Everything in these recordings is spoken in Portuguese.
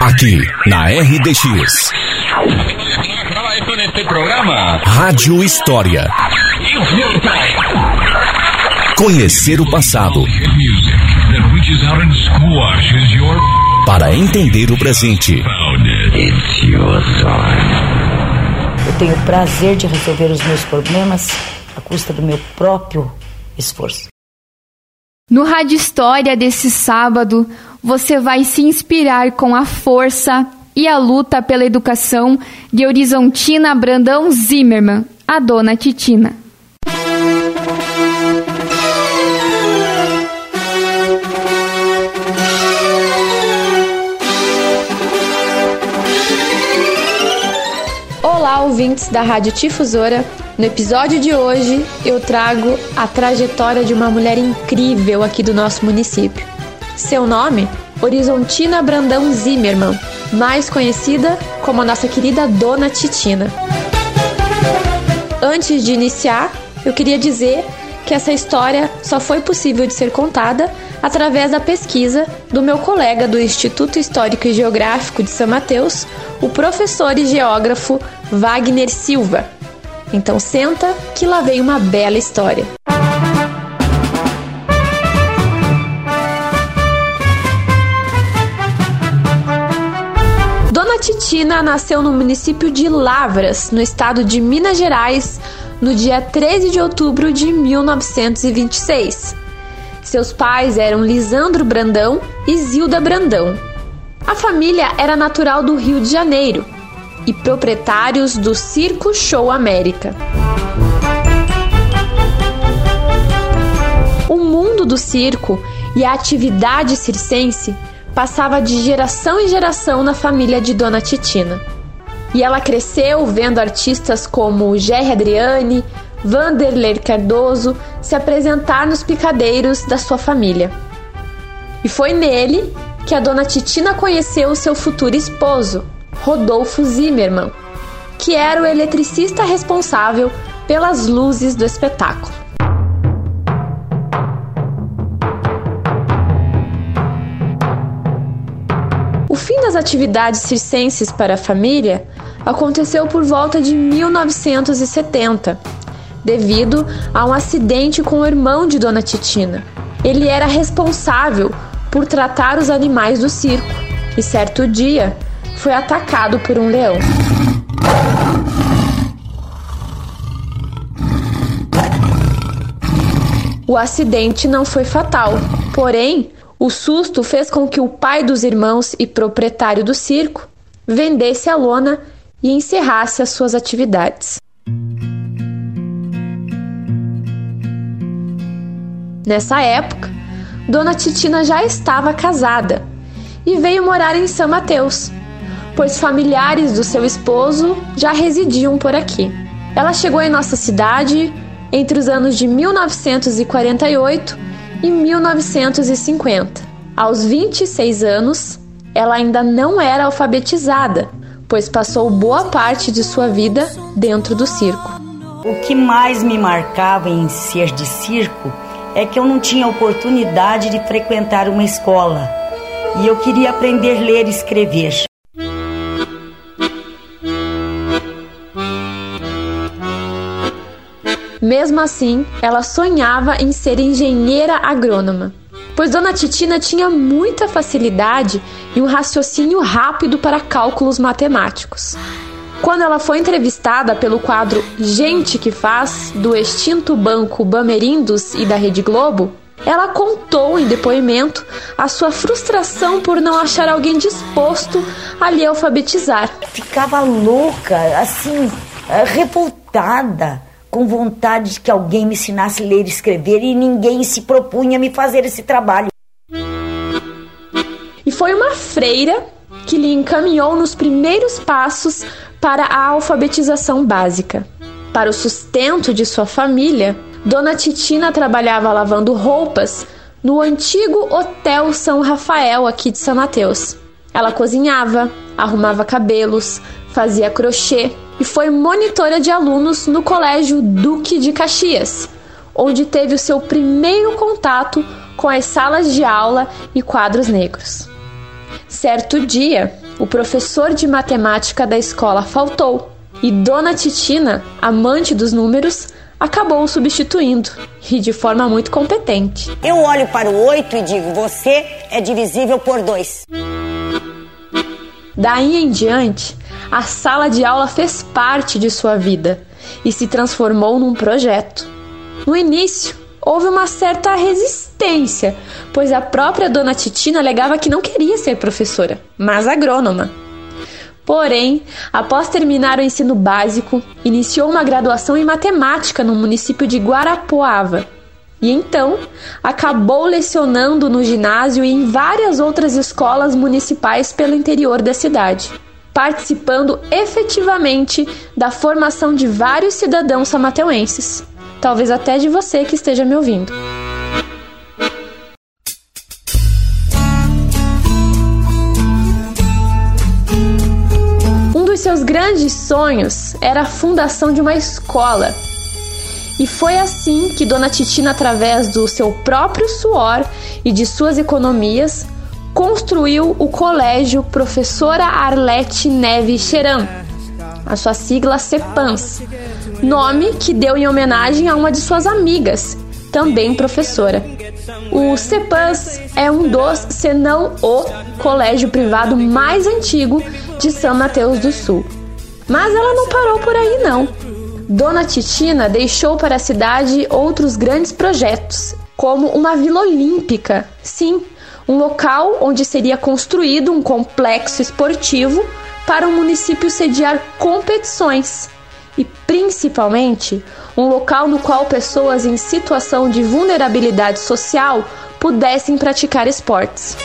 Aqui, na RDX. Rádio História. Conhecer o passado. Para entender o presente. Eu tenho o prazer de resolver os meus problemas à custa do meu próprio esforço. No Rádio História desse sábado, você vai se inspirar com a força e a luta pela educação de Horizontina Brandão Zimmermann, a dona Titina. Ouvintes da Rádio Tifusora. No episódio de hoje, eu trago a trajetória de uma mulher incrível aqui do nosso município. Seu nome? Horizontina Brandão Zimmermann, mais conhecida como a nossa querida Dona Titina. Antes de iniciar, eu queria dizer que essa história só foi possível de ser contada através da pesquisa do meu colega do Instituto Histórico e Geográfico de São Mateus, o professor e geógrafo Wagner Silva. Então senta que lá vem uma bela história. Dona Titina nasceu no município de Lavras, no estado de Minas Gerais, no dia 13 de outubro de 1926. Seus pais eram Lisandro Brandão e Zilda Brandão. A família era natural do Rio de Janeiro e proprietários do Circo Show América. O mundo do circo e a atividade circense passava de geração em geração na família de Dona Titina. E ela cresceu vendo artistas como Jerry Adriane, Vanderlei Cardoso se apresentar nos picadeiros da sua família. E foi nele que a Dona Titina conheceu seu futuro esposo, Rodolfo Zimmermann, que era o eletricista responsável pelas luzes do espetáculo. O fim das atividades circenses para a família aconteceu por volta de 1970, devido a um acidente com o irmão de Dona Titina. Ele era responsável por tratar os animais do circo e certo dia foi atacado por um leão. O acidente não foi fatal, porém, o susto fez com que o pai dos irmãos e proprietário do circo vendesse a lona e encerrasse as suas atividades. Nessa época, Dona Titina já estava casada e veio morar em São Mateus, pois familiares do seu esposo já residiam por aqui. Ela chegou em nossa cidade entre os anos de 1948 e 1950. Aos 26 anos, ela ainda não era alfabetizada, pois passou boa parte de sua vida dentro do circo. O que mais me marcava em ser de circo é que eu não tinha oportunidade de frequentar uma escola e eu queria aprender a ler e escrever. Mesmo assim, ela sonhava em ser engenheira agrônoma, pois Dona Titina tinha muita facilidade e um raciocínio rápido para cálculos matemáticos. Quando ela foi entrevistada pelo quadro Gente que Faz, do extinto banco Bamerindos e da Rede Globo, ela contou em depoimento a sua frustração por não achar alguém disposto a lhe alfabetizar. Ficava louca, assim, eh, revoltada, com vontade de que alguém me ensinasse a ler e escrever e ninguém se propunha a me fazer esse trabalho. E foi uma freira que lhe encaminhou nos primeiros passos para a alfabetização básica. Para o sustento de sua família, Dona Titina trabalhava lavando roupas no antigo Hotel São Rafael, aqui de São Mateus. Ela cozinhava, arrumava cabelos, fazia crochê e foi monitora de alunos no Colégio Duque de Caxias, onde teve o seu primeiro contato com as salas de aula e quadros negros. Certo dia, o professor de matemática da escola faltou e Dona Titina, amante dos números, acabou o substituindo e de forma muito competente. Eu olho para o 8 e digo: você é divisível por 2. Daí em diante, a sala de aula fez parte de sua vida e se transformou num projeto. No início, houve uma certa resistência, pois a própria dona Titina alegava que não queria ser professora, mas agrônoma. Porém, após terminar o ensino básico, iniciou uma graduação em matemática no município de Guarapuava. E então, acabou lecionando no ginásio e em várias outras escolas municipais pelo interior da cidade, participando efetivamente da formação de vários cidadãos samateuenses talvez até de você que esteja me ouvindo. Um dos seus grandes sonhos era a fundação de uma escola. E foi assim que Dona Titina, através do seu próprio suor e de suas economias, construiu o colégio Professora Arlete Neves Cheran, a sua sigla CEPANS, nome que deu em homenagem a uma de suas amigas, também professora. O CEPANS é um dos, se não o, colégio privado mais antigo de São Mateus do Sul. Mas ela não parou por aí não. Dona Titina deixou para a cidade outros grandes projetos, como uma vila olímpica. Sim, um local onde seria construído um complexo esportivo para o município sediar competições e, principalmente, um local no qual pessoas em situação de vulnerabilidade social pudessem praticar esportes.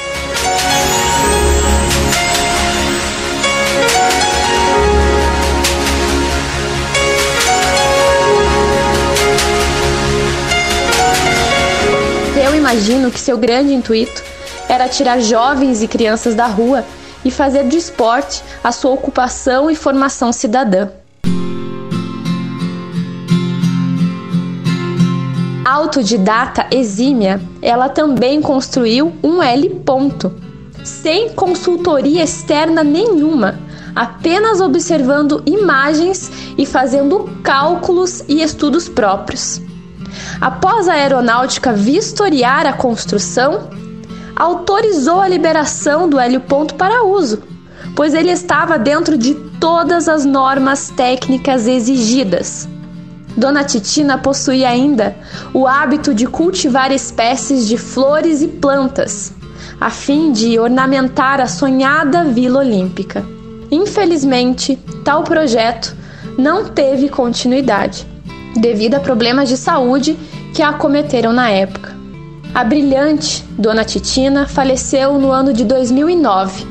Eu imagino que seu grande intuito era tirar jovens e crianças da rua e fazer do esporte a sua ocupação e formação cidadã. Autodidata exímia, ela também construiu um L ponto, sem consultoria externa nenhuma, apenas observando imagens e fazendo cálculos e estudos próprios. Após a aeronáutica vistoriar a construção, autorizou a liberação do hélio ponto para uso, pois ele estava dentro de todas as normas técnicas exigidas. Dona Titina possuía ainda o hábito de cultivar espécies de flores e plantas, a fim de ornamentar a sonhada Vila Olímpica. Infelizmente, tal projeto não teve continuidade, devido a problemas de saúde que a acometeram na época. A brilhante Dona Titina faleceu no ano de 2009.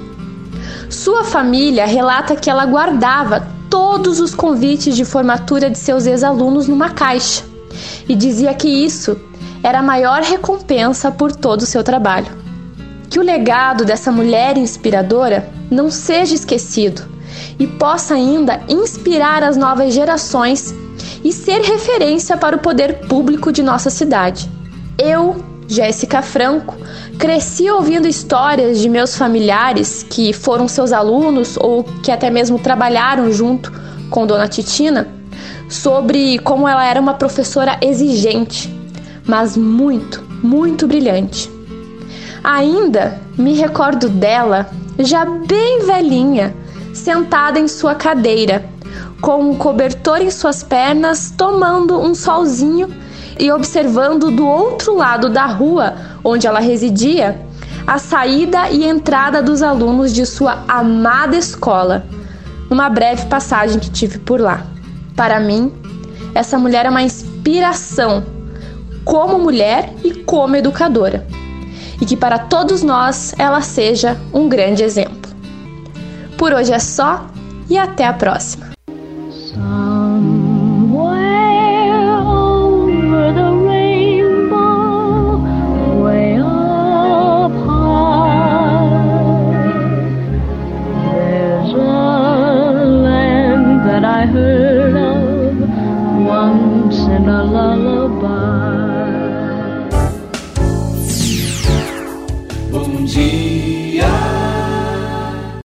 Sua família relata que ela guardava todos os convites de formatura de seus ex-alunos numa caixa e dizia que isso era a maior recompensa por todo o seu trabalho. Que o legado dessa mulher inspiradora não seja esquecido e possa ainda inspirar as novas gerações e ser referência para o poder público de nossa cidade. Eu Jéssica Franco, cresci ouvindo histórias de meus familiares que foram seus alunos ou que até mesmo trabalharam junto com Dona Titina sobre como ela era uma professora exigente, mas muito, muito brilhante. Ainda me recordo dela, já bem velhinha, sentada em sua cadeira, com um cobertor em suas pernas, tomando um solzinho e observando do outro lado da rua onde ela residia a saída e entrada dos alunos de sua amada escola, numa breve passagem que tive por lá. Para mim, essa mulher é uma inspiração como mulher e como educadora, e que para todos nós ela seja um grande exemplo. Por hoje é só e até a próxima.